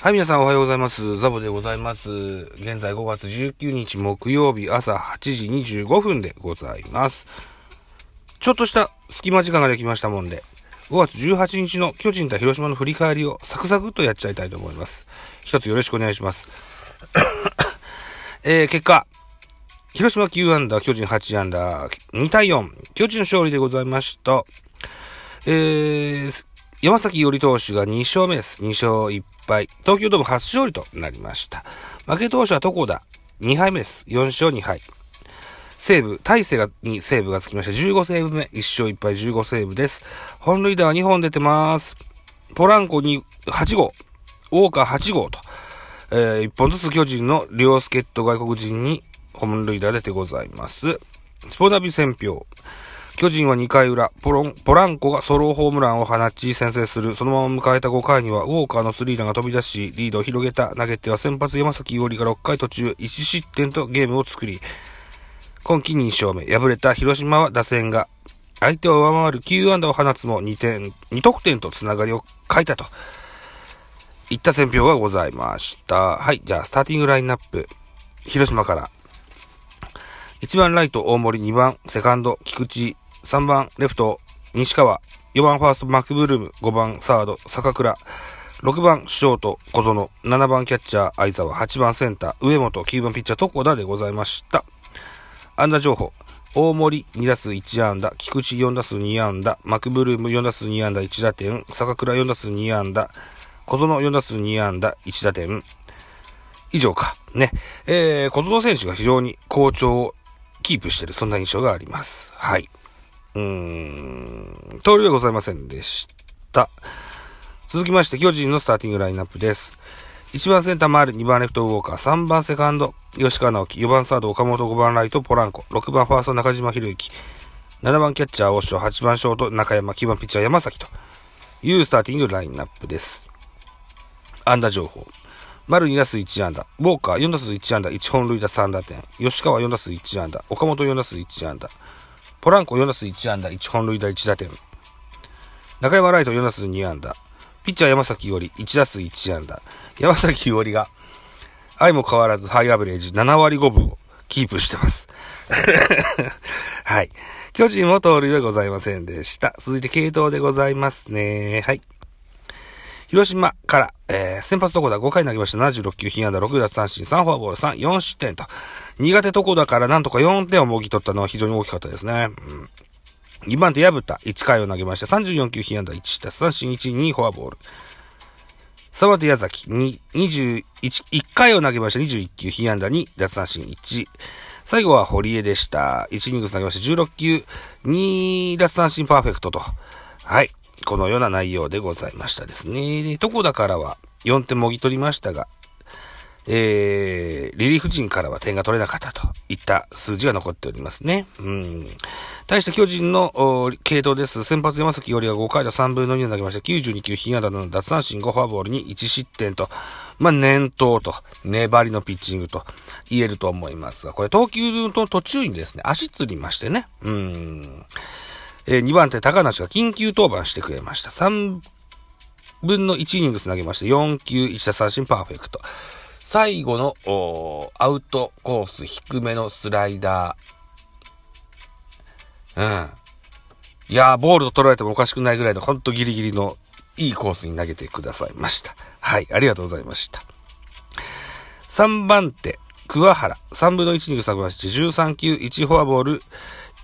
はい、皆さんおはようございます。ザボでございます。現在5月19日木曜日朝8時25分でございます。ちょっとした隙間時間ができましたもんで、5月18日の巨人対広島の振り返りをサクサクっとやっちゃいたいと思います。一つよろしくお願いします。えー、結果、広島9アンダー、巨人8アンダー、2対4、巨人の勝利でございました。えー、山崎伊織投手が2勝目です。2勝1敗。東京ドーム初勝利となりました。負け投手は床田、2敗目です。4勝2敗。西武、大勢が、にセーブがつきました。15セーブ目、1勝1敗15セーブです。本塁打は2本出てます。ポランコに8号、ウォーカー8号と、えー、1本ずつ巨人の両助っ人外国人に本塁打出てございます。スポナビ戦票。巨人は2回裏、ポロン、ポランコがソロホームランを放ち先制する。そのまま迎えた5回には、ウォーカーのスリーランが飛び出し、リードを広げた。投げては先発山崎伊織が6回途中、1失点とゲームを作り、今季2勝目。敗れた広島は打線が、相手を上回る9安打を放つも2点、2得点とつながりを書いたと。いった選評がございました。はい。じゃあ、スターティングラインナップ。広島から。1番ライト大森、2番セカンド菊池、3番レフト西川、4番ファーストマクブルーム、5番サード坂倉、6番ショート小園、7番キャッチャー相沢、8番センター上本、9番ピッチャー床田でございました。安打情報。大森2打数1安打、菊池4打数2安打、マクブルーム4打数2安打1打点、坂倉4打数2安打、小園4打数2安打1打点。以上か。ね。えー、小園選手が非常に好調をキープしている、そんな印象があります。はい。うーん、通りはございませんでした。続きまして、巨人のスターティングラインナップです。1番センター丸、2番レフトウォーカー、3番セカンド、吉川直樹、4番サード岡本、5番ライトポランコ、6番ファースト中島博之、7番キャッチャー大城、8番ショート中山、9番ピッチャー山崎というスターティングラインナップです。安打情報。丸2打数1安打、ウォーカー4打数1安打、1本塁打3打点、吉川4打数1安打、岡本4打数1安打、ポランコ4打数1安打、1本塁打1打点、中山ライト4打数2安打、ピッチャー山崎より1打数1安打、山崎よりが、相も変わらずハイアベレージ7割5分をキープしてます。はい。巨人も盗塁でございませんでした。続いて系統でございますね。はい。広島から、えー、先発床田5回投げました。76球、被安打6奪三振、3フォアボール、3、4失点と。苦手床田からなんとか4点をもぎ取ったのは非常に大きかったですね。うん2番手、矢田、1回を投げました。34球、被安打1、奪三振1、2フォアボール。沢手矢崎、2、21、1回を投げました。21球、被安打2、奪三振1。最後は堀江でした。1イニング投げました。16球、2奪三振パーフェクトと。はい。このような内容でございましたですね。で、床田からは4点もぎ取りましたが、えー、リリーフ陣からは点が取れなかったといった数字が残っておりますね。うん。対して巨人の系統です。先発山崎よりは5回と3分の2を投げました。92球、被安打の奪三振5フォアボールに1失点と、まあ、念頭と、粘りのピッチングと言えると思いますが、これ投球の途中にですね、足つりましてね。うん。えー、2番手高梨が緊急登板してくれました。3分の1イニングス投げまして、4球1打三振パーフェクト。最後の、おアウトコース低めのスライダー。うん。いやー、ボールと取られてもおかしくないぐらいの、ほんとギリギリのいいコースに投げてくださいました。はい、ありがとうございました。3番手、桑原。3分の1イニングス投げまして、13球1フォアボール、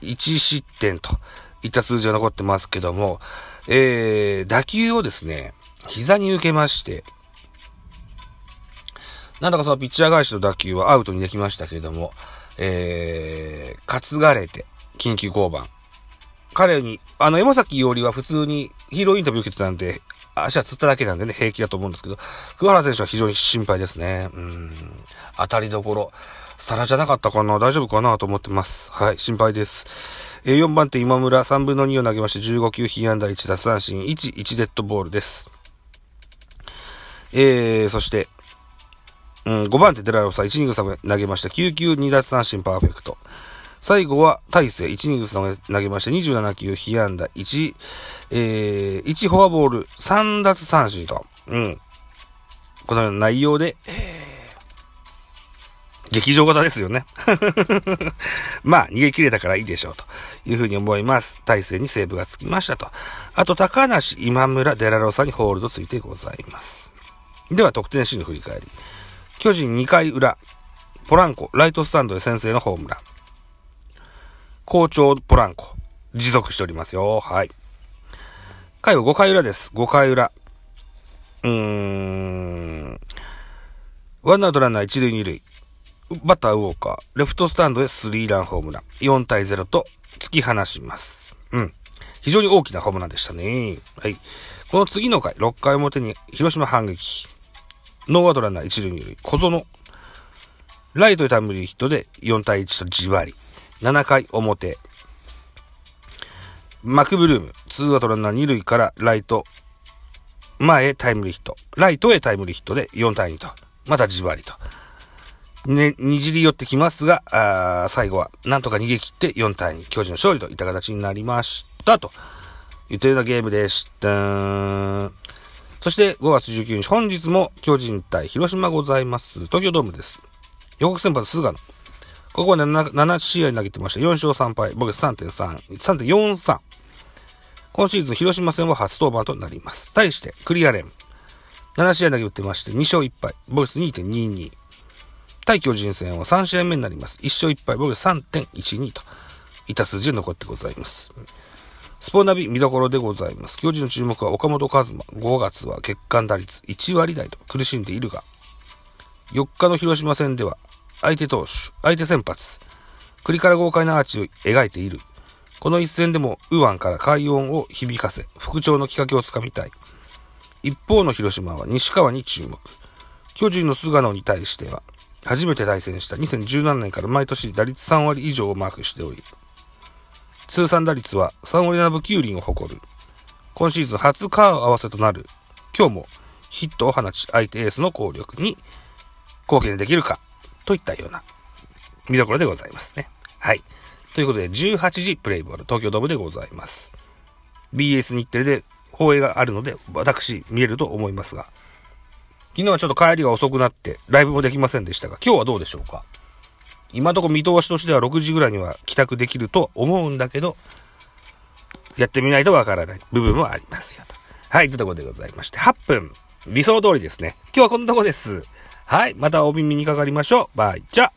1失点といった数字が残ってますけども、えー、打球をですね、膝に受けまして、なんだかそのピッチャー返しの打球はアウトにできましたけれども、えー、担がれて、緊急降板。彼に、あの、山崎伊織は普通にヒーローインタビュー受けてたんで、足はつっただけなんでね、平気だと思うんですけど、桑原選手は非常に心配ですね。うん。当たりどころ、皿じゃなかったかな大丈夫かなと思ってます。はい、心配です。え、4番手今村3分の2を投げまして15球被安打1奪三振1、1デッドボールです。えー、そして、うん、5番手デラロサ1イニング差投げました。9球2奪三振パーフェクト。最後は大勢1イニング差投げました。27球被安打1、えー、1フォアボール3奪三振と。うん。このような内容で、劇場型ですよね。まあ、逃げ切れたからいいでしょう、というふうに思います。体勢にセーブがつきましたと。あと、高梨、今村、デラローサにホールドついてございます。では、得点シーンの振り返り。巨人2回裏、ポランコ、ライトスタンドで先制のホームラン。好調ポランコ、持続しておりますよ。はい。回は5回裏です。5回裏。うーん。ワンアウトランナー1塁2塁。バッターウォーカー、レフトスタンドでスリーランホームラン。4対0と突き放します。うん。非常に大きなホームランでしたね。はい。この次の回、6回表に広島反撃。ノーアウトランナー1塁2塁。小園。ライトでタイムリーヒットで4対1とじわり。7回表。マクブルーム。2アウトランナー2塁からライト。前へタイムリーヒット。ライトへタイムリーヒットで4対2と。またじわりと。ね、にじり寄ってきますが、あ最後は、なんとか逃げ切って4対2、巨人の勝利といった形になりました、と言ってたようなゲームでした。そして5月19日、本日も巨人対広島ございます。東京ドームです。予告先発菅野。ここは 7, 7試合投げてました。4勝3敗、僕3.3、3.43。今シーズン広島戦は初登板となります。対して、クリアレン。7試合投げ打ってまして、2勝1敗、ボイス2.22。対巨人戦は3試合目になります。1勝1敗、防御3.12といた数字残ってございます。スポナビ見どころでございます。巨人の注目は岡本和真。5月は月間打率1割台と苦しんでいるが、4日の広島戦では相手投手、相手先発、栗から豪快なアーチを描いている。この一戦でも右腕から快音を響かせ、復調のきっかけをつかみたい。一方の広島は西川に注目。巨人の菅野に対しては、初めて対戦した2017年から毎年打率3割以上をマークしており、通算打率は3割7分9厘を誇る。今シーズン初カー合わせとなる、今日もヒットを放ち、相手エースの効力に貢献できるか、といったような見どころでございますね。はい。ということで、18時プレイボール東京ドームでございます。BS 日テレで放映があるので、私見えると思いますが、昨日はちょっと帰りが遅くなって、ライブもできませんでしたが、今日はどうでしょうか？今のとこ見通しとしては6時ぐらいには帰宅できると思うんだけど、やってみないとわからない部分もありますよと。はい、というところでございまして、8分。理想通りですね。今日はこんなとこです。はい、またお耳にかかりましょう。バイチャ